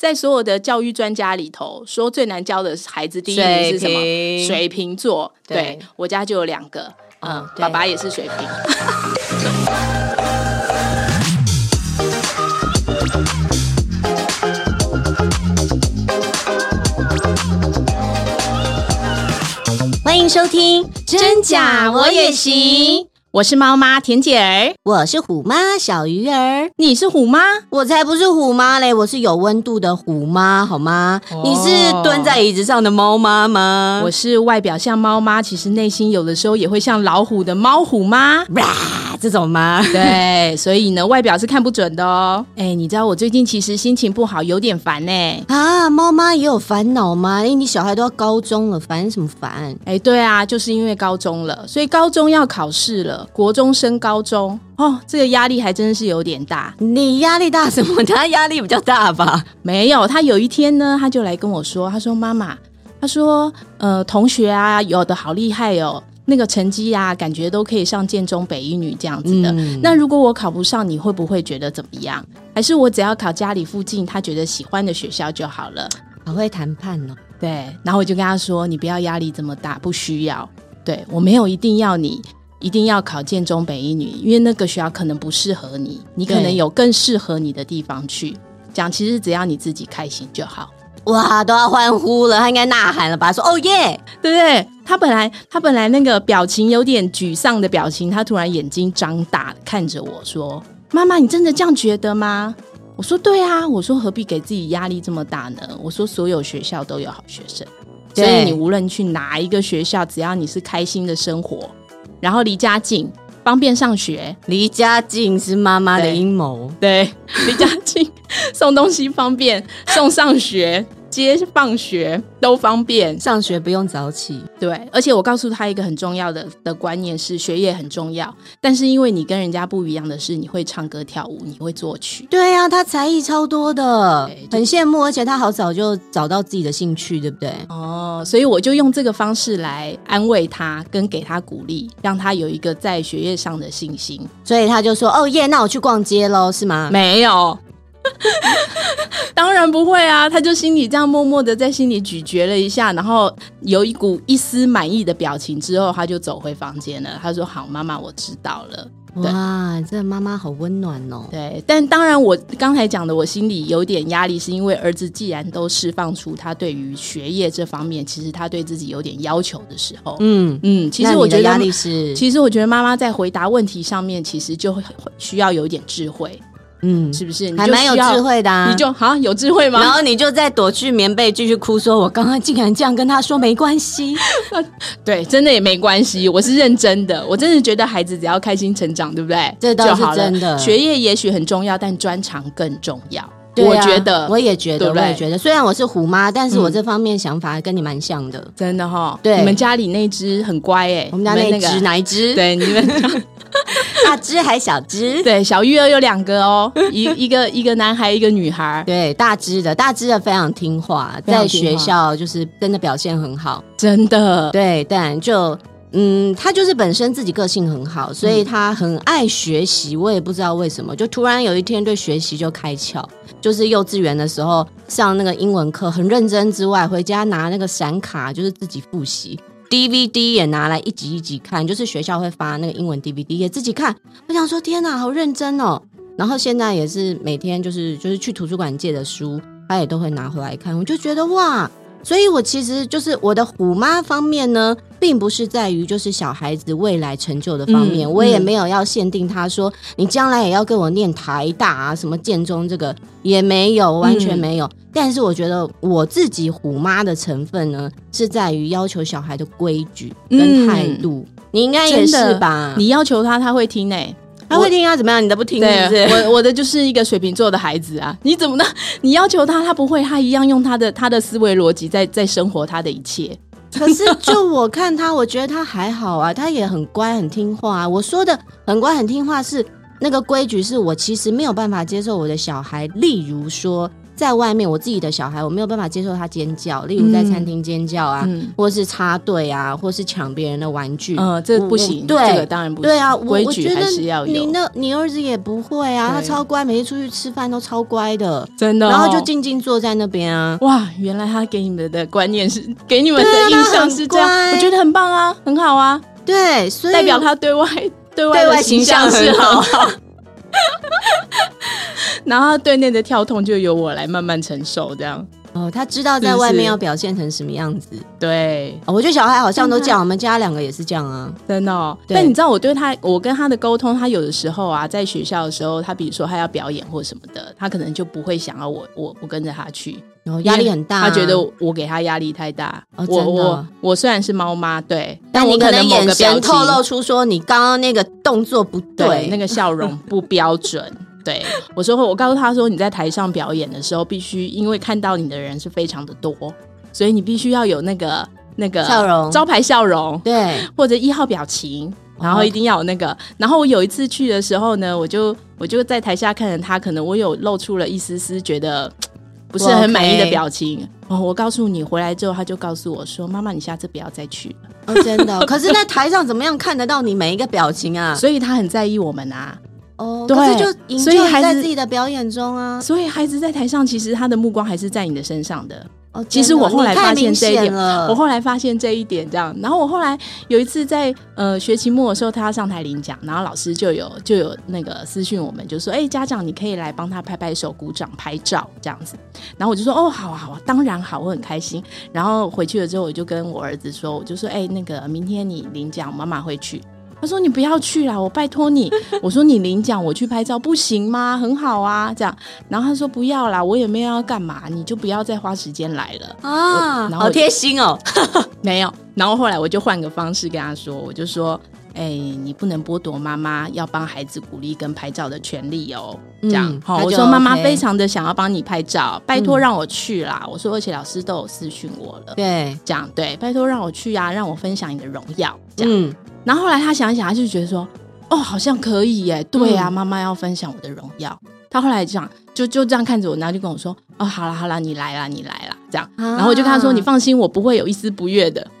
在所有的教育专家里头，说最难教的孩子第一名是什么？水瓶座。对，对我家就有两个，嗯，哦、爸爸也是水瓶。欢迎收听《真假我也行》。我是猫妈田姐儿，我是虎妈小鱼儿。你是虎妈？我才不是虎妈嘞！我是有温度的虎妈，好吗？哦、你是蹲在椅子上的猫妈吗？我是外表像猫妈，其实内心有的时候也会像老虎的猫虎妈。这种吗？对，所以呢，外表是看不准的哦。哎，你知道我最近其实心情不好，有点烦呢。啊，猫妈也有烦恼吗？哎，你小孩都要高中了，烦什么烦？哎，对啊，就是因为高中了，所以高中要考试了，国中升高中哦，这个压力还真是有点大。你压力大什么？他压力比较大吧？没有，他有一天呢，他就来跟我说，他说：“妈妈，他说，呃，同学啊，有的好厉害哦。”那个成绩呀、啊，感觉都可以上建中北一女这样子的。嗯、那如果我考不上，你会不会觉得怎么样？还是我只要考家里附近他觉得喜欢的学校就好了？好会谈判哦。对，然后我就跟他说：“你不要压力这么大，不需要。对，我没有一定要你一定要考建中北一女，因为那个学校可能不适合你，你可能有更适合你的地方去。讲其实只要你自己开心就好。”哇，都要欢呼了，他应该呐喊了吧？说哦耶，对不对？他本来他本来那个表情有点沮丧的表情，他突然眼睛张大看着我说：“妈妈，你真的这样觉得吗？”我说：“对啊。”我说：“何必给自己压力这么大呢？”我说：“所有学校都有好学生，所以你无论去哪一个学校，只要你是开心的生活，然后离家近。”方便上学，离家近是妈妈的阴谋。对，离家近，送东西方便，送上学。接放学都方便，上学不用早起。对，而且我告诉他一个很重要的的观念是，学业很重要，但是因为你跟人家不一样的是，你会唱歌跳舞，你会作曲。对呀、啊，他才艺超多的，很羡慕，而且他好早就找到自己的兴趣，对不对？哦，所以我就用这个方式来安慰他，跟给他鼓励，让他有一个在学业上的信心。所以他就说：“哦耶，那我去逛街喽，是吗？”没有。当然不会啊！他就心里这样默默的在心里咀嚼了一下，然后有一股一丝满意的表情之后，他就走回房间了。他说：“好，妈妈，我知道了。”哇，这妈妈好温暖哦。对，但当然我刚才讲的，我心里有点压力，是因为儿子既然都释放出他对于学业这方面，其实他对自己有点要求的时候，嗯嗯，其实我觉得压力是，其实我觉得妈妈在回答问题上面，其实就会需要有一点智慧。嗯，是不是？还蛮有智慧的啊！你就好有智慧吗？然后你就再躲去棉被继续哭，说：“我刚刚竟然这样跟他说，没关系。”对，真的也没关系。我是认真的，我真的觉得孩子只要开心成长，对不对？这倒是真的。学业也许很重要，但专长更重要。对啊，我觉得，我也觉得，对对我也觉得。虽然我是虎妈，但是我这方面想法跟你蛮像的，嗯、真的哈、哦。对，你们家里那只很乖哎，我们家那只哪一只？对，你们。大只还小只？对，小鱼儿有两个哦，一一个一个男孩，一个女孩。对，大只的，大只的非常听话，在学校就是真的表现很好，真的。对，但就嗯，他就是本身自己个性很好，所以他很爱学习。我也不知道为什么，就突然有一天对学习就开窍。就是幼稚园的时候上那个英文课很认真之外，回家拿那个闪卡就是自己复习。DVD 也拿来一集一集看，就是学校会发那个英文 DVD 也自己看。我想说，天哪，好认真哦！然后现在也是每天就是就是去图书馆借的书，他也都会拿回来看。我就觉得哇。所以，我其实就是我的虎妈方面呢，并不是在于就是小孩子未来成就的方面，嗯、我也没有要限定他说、嗯、你将来也要跟我念台大啊，什么建中这个也没有，完全没有。嗯、但是，我觉得我自己虎妈的成分呢，是在于要求小孩的规矩跟态度。嗯、你应该也是吧？你要求他，他会听诶、欸。他会听啊？怎么样？你都不听是不是？我我的就是一个水瓶座的孩子啊！你怎么呢？你要求他，他不会，他一样用他的他的思维逻辑在在生活他的一切。可是就我看他，我觉得他还好啊，他也很乖很听话啊。我说的很乖很听话是那个规矩，是我其实没有办法接受我的小孩，例如说。在外面，我自己的小孩，我没有办法接受他尖叫，例如在餐厅尖叫啊，嗯、或是插队啊，或是抢别人的玩具。嗯，这不行，对，这个当然不行。对啊，我规矩还是要有。你那，你儿子也不会啊，他超乖，每次出去吃饭都超乖的，真的、哦。然后就静静坐在那边啊。哇，原来他给你们的观念是，给你们的印象是这样，我觉得很棒啊，很好啊。对，所以代表他对外对外的形象是很好。然后对内的跳痛就由我来慢慢承受，这样。哦，他知道在外面要表现成什么样子。对、哦，我觉得小孩好像都这样，我们家两个也是这样啊，真的、哦。但你知道我对他，我跟他的沟通，他有的时候啊，在学校的时候，他比如说他要表演或什么的，他可能就不会想要我，我我跟着他去，然后压力很大、啊，他觉得我给他压力太大。哦、我我我虽然是猫妈，对，但我可能眼神透露出说你刚刚那个动作不对，对那个笑容不标准。对，我说我告诉他说，你在台上表演的时候，必须因为看到你的人是非常的多，所以你必须要有那个那个笑容，招牌笑容，对，或者一号表情，然后一定要有那个。然后我有一次去的时候呢，我就我就在台下看着他，可能我有露出了一丝丝觉得不是很满意的表情。哦，我告诉你，回来之后他就告诉我说：“妈妈，你下次不要再去了。”哦，真的。可是，在台上怎么样看得到你每一个表情啊？所以他很在意我们啊。哦，对，所以还在自己的表演中啊，所以孩子在台上，其实他的目光还是在你的身上的。哦，其实我后来发现这一点，我后来发现这一点这样。然后我后来有一次在呃学期末的时候，他要上台领奖，然后老师就有就有那个私讯我们，就说：“哎，家长你可以来帮他拍拍手、鼓掌、拍照这样子。”然后我就说：“哦，好啊，好啊，当然好，我很开心。”然后回去了之后，我就跟我儿子说：“我就说，哎，那个明天你领奖，妈妈会去。”他说：“你不要去啦，我拜托你。”我说：“你领奖，我去拍照不行吗？很好啊，这样。”然后他说：“不要啦，我也没有要干嘛，你就不要再花时间来了啊。”好贴心哦，没有。然后后来我就换个方式跟他说：“我就说，哎，你不能剥夺妈妈要帮孩子鼓励跟拍照的权利哦。这样，好，我说妈妈非常的想要帮你拍照，拜托让我去啦。我说，而且老师都有私讯我了，对，这样对，拜托让我去啊，让我分享你的荣耀，这样。”然后后来他想一想，他就觉得说：“哦，好像可以耶，对啊，妈妈要分享我的荣耀。嗯”他后来这样就就这样看着我，然后就跟我说：“哦，好了好了，你来了你来了。”这样，啊、然后我就跟他说：“你放心，我不会有一丝不悦的。”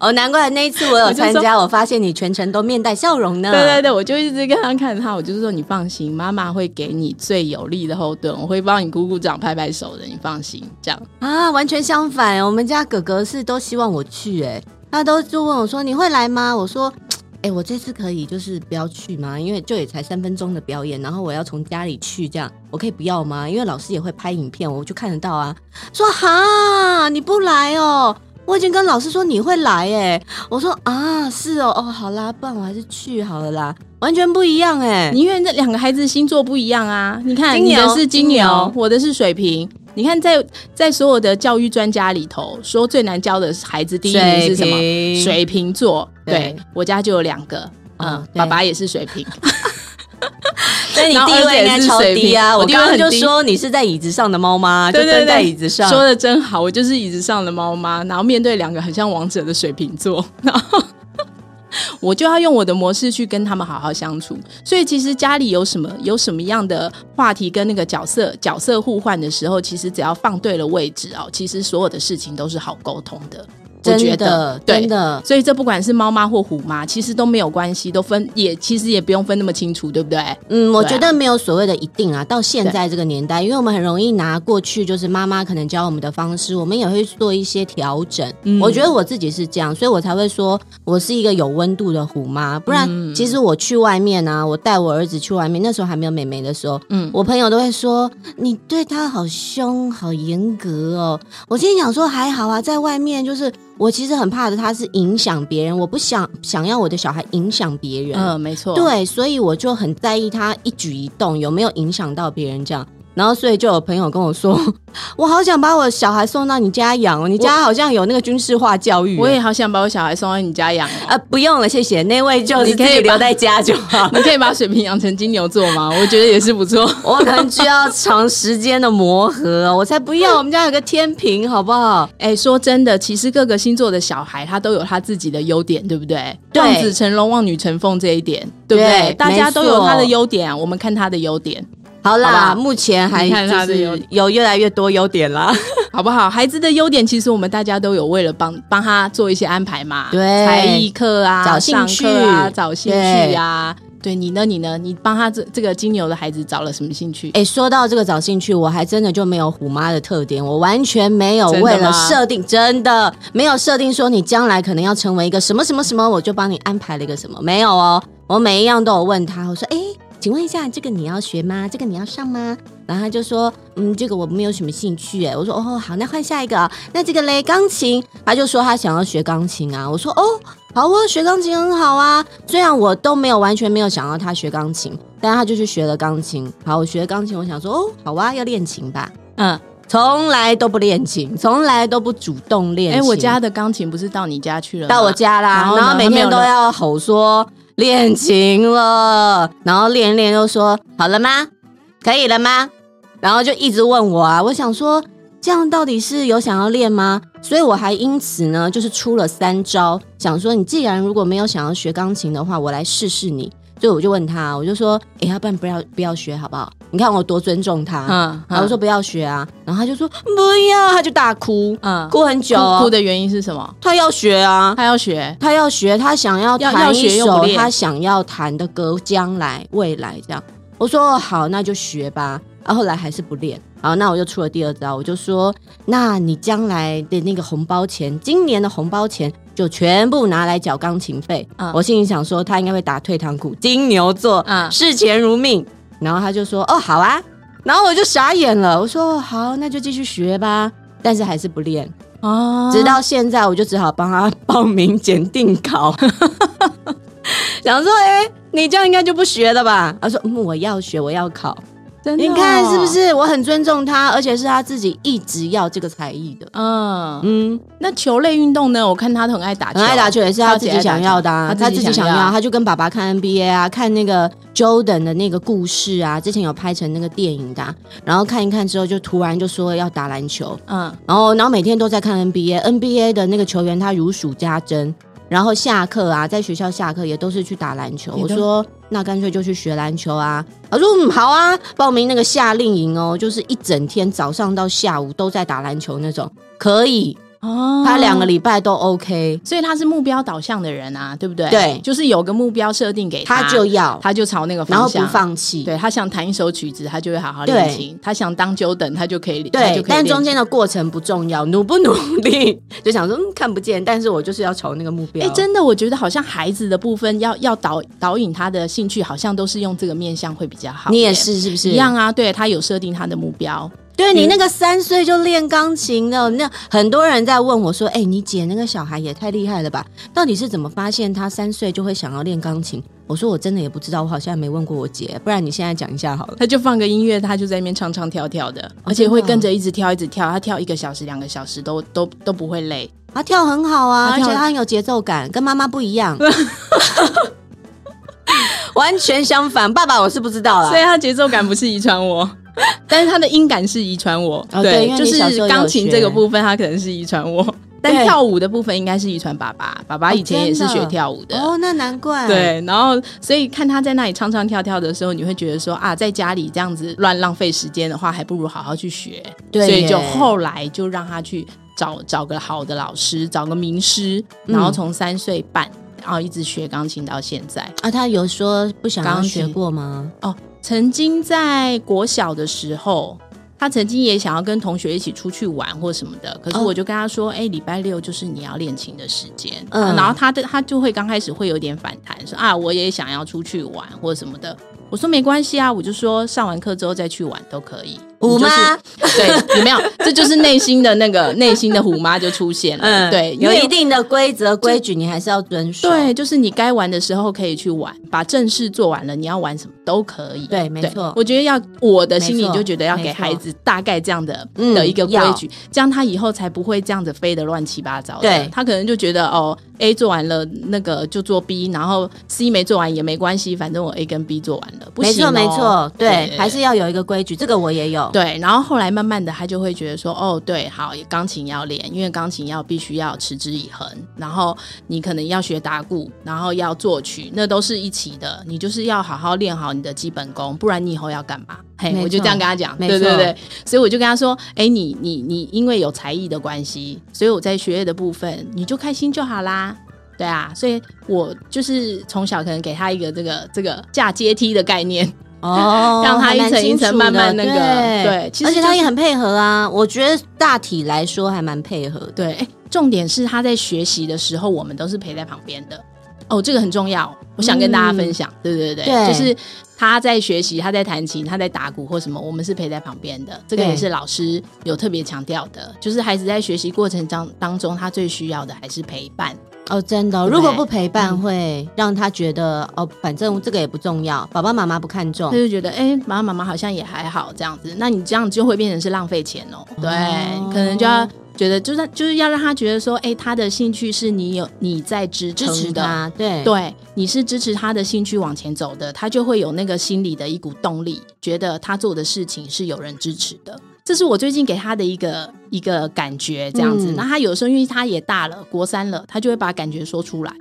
哦，难怪那一次我有参加，我，我发现你全程都面带笑容呢。对对对，我就一直跟他看他，我就是说：“你放心，妈妈会给你最有力的后盾，我会帮你鼓鼓掌、拍拍手的，你放心。”这样啊，完全相反，我们家哥哥是都希望我去哎。他都就问我说：“你会来吗？”我说：“哎、欸，我这次可以就是不要去吗？因为就也才三分钟的表演，然后我要从家里去，这样我可以不要吗？因为老师也会拍影片，我就看得到啊。”说：“哈，你不来哦？我已经跟老师说你会来哎。”我说：“啊，是哦，哦，好啦，不然我还是去好了啦，完全不一样哎。你因为这两个孩子星座不一样啊，你看你的是金牛，我的是水瓶。”你看在，在在所有的教育专家里头，说最难教的孩子第一名是什么？水瓶，座。对，对我家就有两个，嗯，嗯爸爸也是水瓶。所以你地位应该超低啊！我刚刚就说你是在椅子上的猫妈，就蹲在椅子上。说的真好，我就是椅子上的猫妈，然后面对两个很像王者的水瓶座，然后。我就要用我的模式去跟他们好好相处，所以其实家里有什么有什么样的话题跟那个角色角色互换的时候，其实只要放对了位置哦，其实所有的事情都是好沟通的。我觉得真的，所以这不管是猫妈或虎妈，其实都没有关系，都分也其实也不用分那么清楚，对不对？嗯，我觉得没有所谓的一定啊。到现在这个年代，因为我们很容易拿过去就是妈妈可能教我们的方式，我们也会做一些调整。嗯，我觉得我自己是这样，所以我才会说我是一个有温度的虎妈。不然，其实我去外面啊，我带我儿子去外面，那时候还没有美眉的时候，嗯，我朋友都会说你对他好凶、好严格哦。我心里想说还好啊，在外面就是。我其实很怕的，他是影响别人，我不想想要我的小孩影响别人。嗯，没错。对，所以我就很在意他一举一动有没有影响到别人这样。然后，所以就有朋友跟我说，我好想把我小孩送到你家养哦，你家好像有那个军事化教育。我也好想把我小孩送到你家养啊、呃，不用了，谢谢。那位就你可以留在家就好。你可以把水瓶养成金牛座吗？我觉得也是不错。我可能需要长时间的磨合，我才不要。我们家有个天平，好不好？哎，说真的，其实各个星座的小孩他都有他自己的优点，对不对？对，望子成龙，望女成凤这一点，对不对？对，大家都有他的优点，我们看他的优点。好啦，目前还看他的就是有越来越多优点啦，好不好？孩子的优点其实我们大家都有为了帮帮他做一些安排嘛，对，才艺课啊，找兴趣啊，找兴趣啊。对你呢？你呢？你帮他这这个金牛的孩子找了什么兴趣？哎，说到这个找兴趣，我还真的就没有虎妈的特点，我完全没有为了设定，真的，真的没有设定说你将来可能要成为一个什么什么什么，我就帮你安排了一个什么，没有哦。我每一样都有问他，我说，哎，请问一下，这个你要学吗？这个你要上吗？然后他就说，嗯，这个我没有什么兴趣。哎，我说，哦，好，那换下一个。那这个嘞，钢琴，他就说他想要学钢琴啊。我说，哦。好，我学钢琴很好啊。虽然我都没有完全没有想要他学钢琴，但他就去学了钢琴。好，我学了钢琴，我想说，哦，好啊，要练琴吧。嗯，从来都不练琴，从来都不主动练琴。哎，我家的钢琴不是到你家去了吗？到我家啦，然后每天都要吼说练琴了，然后练一练又说好了吗？可以了吗？然后就一直问我啊。我想说，这样到底是有想要练吗？所以我还因此呢，就是出了三招，想说你既然如果没有想要学钢琴的话，我来试试你。所以我就问他，我就说，哎，要不然不要不要学好不好？你看我多尊重他，嗯，然后我说不要学啊，然后他就说不要，他就大哭，嗯，哭很久，哭，哭的原因是什么？他要学啊，他要学，他要学，他想要弹一首他想要弹的歌，将来未来这样。我说好，那就学吧。啊，后来还是不练。好，那我就出了第二招，我就说，那你将来的那个红包钱，今年的红包钱就全部拿来缴钢琴费。嗯，我心里想说，他应该会打退堂鼓，金牛座，嗯，视钱如命。然后他就说，哦，好啊。然后我就傻眼了，我说好，那就继续学吧。但是还是不练哦，直到现在，我就只好帮他报名检定考。想说，哎，你这样应该就不学了吧？他说，嗯，我要学，我要考。哦、你看是不是？我很尊重他，而且是他自己一直要这个才艺的。嗯嗯，那球类运动呢？我看他很爱打球，很爱打球也是他自己想要的、啊。他自己想要，他就跟爸爸看 NBA 啊，看那个 Jordan 的那个故事啊，之前有拍成那个电影的、啊。然后看一看之后，就突然就说要打篮球。嗯，然后然后每天都在看 NBA，NBA 的那个球员他如数家珍。然后下课啊，在学校下课也都是去打篮球。我说那干脆就去学篮球啊。他说嗯好啊，报名那个夏令营哦，就是一整天早上到下午都在打篮球那种，可以。哦，他两个礼拜都 OK，所以他是目标导向的人啊，对不对？对，就是有个目标设定给他，他就要，他就朝那个方向，然后不放弃。对，他想弹一首曲子，他就会好好练琴；他想当 Jordan，他就可以，对。但中间的过程不重要，努不努力 就想说、嗯、看不见，但是我就是要朝那个目标。哎，真的，我觉得好像孩子的部分要要导导引他的兴趣，好像都是用这个面向会比较好。你也是是不是？一样啊，对，他有设定他的目标。对，你那个三岁就练钢琴的，那很多人在问我说：“哎，你姐那个小孩也太厉害了吧？到底是怎么发现他三岁就会想要练钢琴？”我说：“我真的也不知道，我好像没问过我姐，不然你现在讲一下好了。”他就放个音乐，他就在那边唱唱跳跳的，而且会跟着一直跳一直跳，他跳一个小时两个小时都都都不会累，他跳很好啊，而且他很有节奏感，跟妈妈不一样，完全相反。爸爸我是不知道啦，所以他节奏感不是遗传我。但是他的音感是遗传我，哦、对，对就是钢琴这个部分，他可能是遗传我。但跳舞的部分应该是遗传爸爸，爸爸以前也是学跳舞的哦，那难怪。对，然后所以看他在那里唱唱跳跳的时候，你会觉得说啊，在家里这样子乱浪费时间的话，还不如好好去学。对，所以就后来就让他去找找个好的老师，找个名师，然后从三岁半，然后一直学钢琴到现在。啊，他有说不想要学过吗？哦。曾经在国小的时候，他曾经也想要跟同学一起出去玩或什么的，可是我就跟他说：“哎、哦，礼拜六就是你要练琴的时间。嗯”然后他的他就会刚开始会有点反弹，说：“啊，我也想要出去玩或什么的。”我说：“没关系啊，我就说上完课之后再去玩都可以。”虎妈，对，有没有？这就是内心的那个 内心的虎妈就出现了。嗯，对，有一定的规则规矩，你还是要遵守。对，就是你该玩的时候可以去玩，把正事做完了，你要玩什么都可以。对，没错。我觉得要我的心里就觉得要给孩子大概这样的的一个规矩，这样他以后才不会这样子飞得乱七八糟的。对，他可能就觉得哦，A 做完了，那个就做 B，然后 C 没做完也没关系，反正我 A 跟 B 做完了。不行哦，没错没错，对，还是要有一个规矩。这个我也有。对，然后后来慢慢的，他就会觉得说，哦，对，好，钢琴要练，因为钢琴要必须要持之以恒，然后你可能要学打鼓，然后要作曲，那都是一起的，你就是要好好练好你的基本功，不然你以后要干嘛？嘿，我就这样跟他讲，对对对，所以我就跟他说，哎，你你你因为有才艺的关系，所以我在学业的部分你就开心就好啦。对啊，所以我就是从小可能给他一个这个这个架阶梯的概念哦，让他一层一层慢慢那个对，对其实、就是、而且他也很配合啊。我觉得大体来说还蛮配合。对，哎，重点是他在学习的时候，我们都是陪在旁边的。哦，这个很重要，我想跟大家分享。嗯、对对对对，就是他在学习，他在弹琴，他在打鼓或什么，我们是陪在旁边的。这个也是老师有特别强调的，就是孩子在学习过程当当中，他最需要的还是陪伴。哦，真的，如果不陪伴，会让他觉得、嗯、哦，反正这个也不重要，爸爸妈妈不看重，他就觉得哎，爸爸妈妈好像也还好这样子。那你这样就会变成是浪费钱哦。对，哦、可能就要觉得，就是就是要让他觉得说，哎，他的兴趣是你有你在支支持他，对对，你是支持他的兴趣往前走的，他就会有那个心里的一股动力，觉得他做的事情是有人支持的。这是我最近给他的一个一个感觉，这样子。嗯、那他有时候因为他也大了，国三了，他就会把感觉说出来。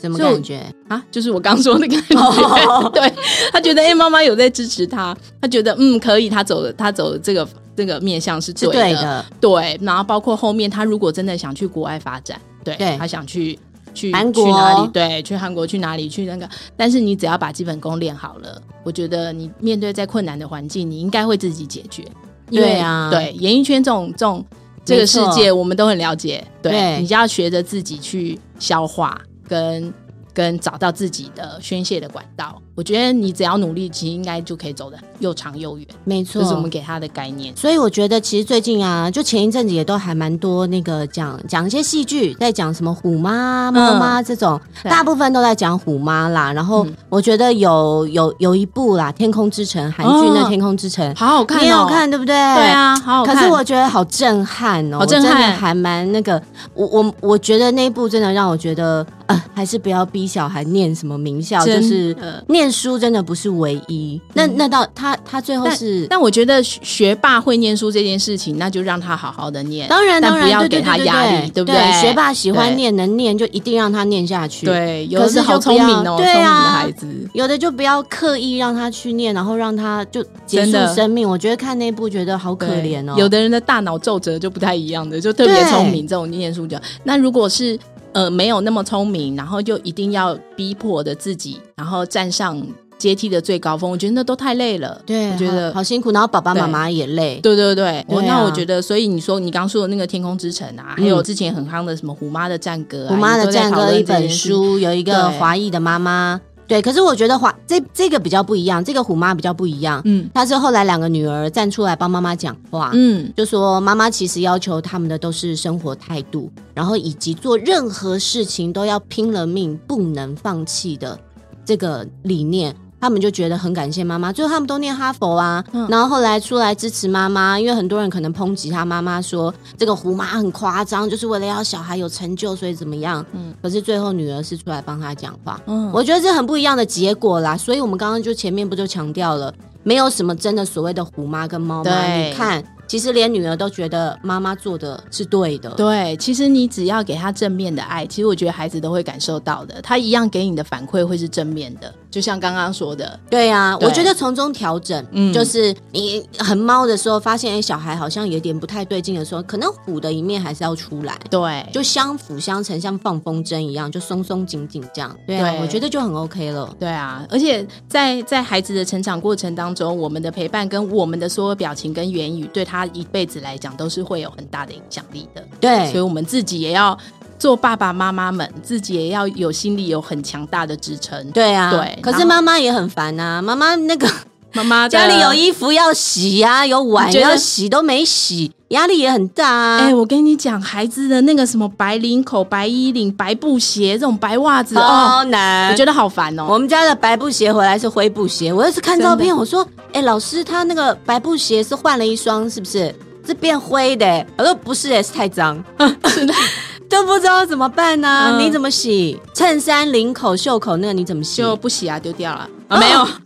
什么感觉啊？就是我刚说那个感觉。哦、对，他觉得哎，妈妈有在支持他，他觉得嗯可以，他走的他走的这个这个面向是对的，对的。对，然后包括后面他如果真的想去国外发展，对，对他想去去韩国去哪里？对，去韩国去哪里？去那个？但是你只要把基本功练好了，我觉得你面对再困难的环境，你应该会自己解决。对啊，对演艺圈这种这种这个世界，我们都很了解。对，对你就要学着自己去消化跟。跟找到自己的宣泄的管道，我觉得你只要努力，其实应该就可以走得又长又远。没错，这是我们给他的概念。所以我觉得，其实最近啊，就前一阵子也都还蛮多那个讲讲一些戏剧，在讲什么虎妈、猫妈这种，嗯、大部分都在讲虎妈啦。然后我觉得有有有一部啦，《天空之城》韩剧那《天空之城》哦，好好看，哦，你有看对不对？对啊，好好看。可是我觉得好震撼哦，好震撼，还蛮那个。我我我觉得那一部真的让我觉得。呃，还是不要逼小孩念什么名校，就是念书真的不是唯一。那那到他他最后是，但我觉得学霸会念书这件事情，那就让他好好的念。当然，当然，不要给他压力，对不对？学霸喜欢念，能念就一定让他念下去。对，有的是好聪明哦，聪明的孩子。有的就不要刻意让他去念，然后让他就结束生命。我觉得看那部觉得好可怜哦。有的人的大脑皱褶就不太一样的，就特别聪明，这种念书就那如果是。呃，没有那么聪明，然后就一定要逼迫的自己，然后站上阶梯的最高峰，我觉得那都太累了。对，我觉得好，好辛苦，然后爸爸妈妈也累。对对对，我啊、那我觉得，所以你说你刚说的那个《天空之城》啊，嗯、还有之前很夯的什么《虎妈的战歌》啊，《虎妈的战歌》一本书，有一个华裔的妈妈。对，可是我觉得华这这个比较不一样，这个虎妈比较不一样。嗯，她是后来两个女儿站出来帮妈妈讲话，嗯，就说妈妈其实要求他们的都是生活态度，然后以及做任何事情都要拼了命，不能放弃的这个理念。他们就觉得很感谢妈妈，最后他们都念哈佛啊，嗯、然后后来出来支持妈妈，因为很多人可能抨击他妈妈说这个虎妈很夸张，就是为了要小孩有成就，所以怎么样？嗯，可是最后女儿是出来帮他讲话，嗯，我觉得这很不一样的结果啦。所以我们刚刚就前面不就强调了，没有什么真的所谓的虎妈跟猫妈，你看。其实连女儿都觉得妈妈做的是对的。对，其实你只要给她正面的爱，其实我觉得孩子都会感受到的。他一样给你的反馈会是正面的，就像刚刚说的。对呀、啊，对我觉得从中调整，嗯，就是你很猫的时候，发现哎，小孩好像有点不太对劲的时候，可能虎的一面还是要出来。对，就相辅相成，像放风筝一样，就松松紧紧这样。对啊，对我觉得就很 OK 了。对啊，而且在在孩子的成长过程当中，我们的陪伴跟我们的所有表情跟言语，对他。他一辈子来讲都是会有很大的影响力的，对，所以我们自己也要做爸爸妈妈们，自己也要有心里有很强大的支撑，对啊，对。可是妈妈也很烦啊，妈妈那个 妈妈家里有衣服要洗呀、啊，有碗要洗都没洗，压力也很大啊。哎、欸，我跟你讲，孩子的那个什么白领口、白衣领、白布鞋这种白袜子，好难，我觉得好烦哦。我们家的白布鞋回来是灰布鞋，我要是看照片，我说。哎，老师，他那个白布鞋是换了一双，是不是？是变灰的？我说不是，是太脏，是的，都不知道怎么办呢？你怎么洗？衬衫领口、袖口那个你怎么洗？就不洗啊，丢掉了啊？没有。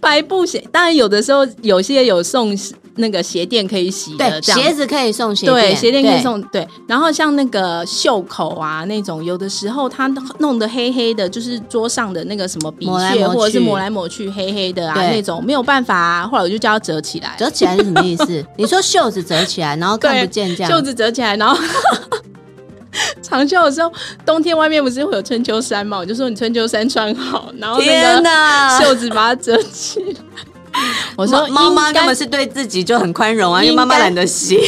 白布鞋，当然有的时候有些有送那个鞋垫可以洗的，对，鞋子可以送鞋垫，对，鞋垫可以送，对，对。然后像那个袖口啊那种，有的时候它弄得黑黑的，就是桌上的那个什么笔屑或者是抹来抹去黑黑的啊那种，没有办法啊。后来我就叫它折起来，折起来是什么意思？你说袖子折起来，然后看不见这样，袖子折起来，然后。长袖的时候，冬天外面不是会有春秋衫嘛？我就说你春秋衫穿好，然后那个袖子把它折起来。我说妈妈根本是对自己就很宽容啊，因为妈妈懒得洗，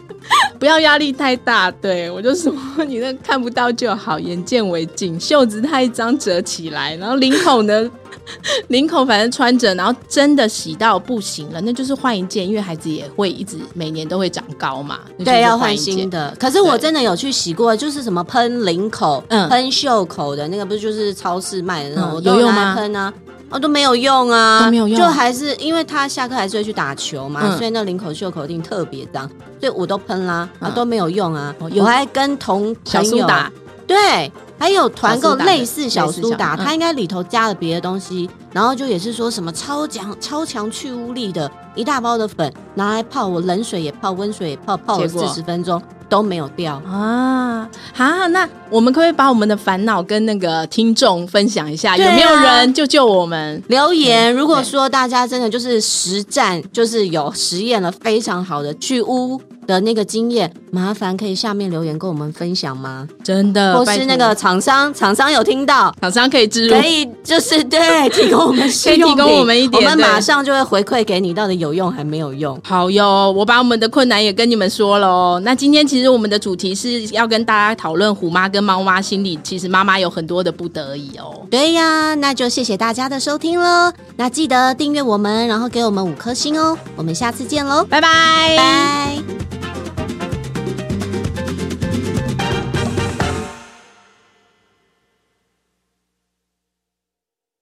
不要压力太大。对，我就说你那看不到就好，眼见为净。袖子太脏折起来，然后领口呢？领口反正穿着，然后真的洗到不行了，那就是换一件，因为孩子也会一直每年都会长高嘛。对，要换新的。可是我真的有去洗过，就是什么喷领口、嗯喷、嗯、袖口的那个，不是就是超市卖的那种，嗯、有用吗？喷啊，哦都没有用啊，都没有用，就还是因为他下课还是会去打球嘛，嗯、所以那领口袖口一定特别脏，所以我都喷啦，啊都没有用啊。嗯、我还跟同朋友打，对。还有团购类似小苏打，它应该里头加了别的东西，然后就也是说什么超强超强去污力的一大包的粉拿来泡，我冷水也泡，温水也泡，泡了四十分钟都没有掉啊！好，那我们可不可以把我们的烦恼跟那个听众分享一下？有没有人救救我们？留言，如果说大家真的就是实战，就是有实验了非常好的去污。的那个经验，麻烦可以下面留言跟我们分享吗？真的，或是那个厂商，厂商有听到，厂商可以置入，可以就是对提供我们，可以提供我们一点，我们马上就会回馈给你，到底有用还没有用？好哟，我把我们的困难也跟你们说了哦。那今天其实我们的主题是要跟大家讨论虎妈跟猫妈心里，其实妈妈有很多的不得已哦。对呀，那就谢谢大家的收听喽。那记得订阅我们，然后给我们五颗星哦。我们下次见喽，拜拜，拜。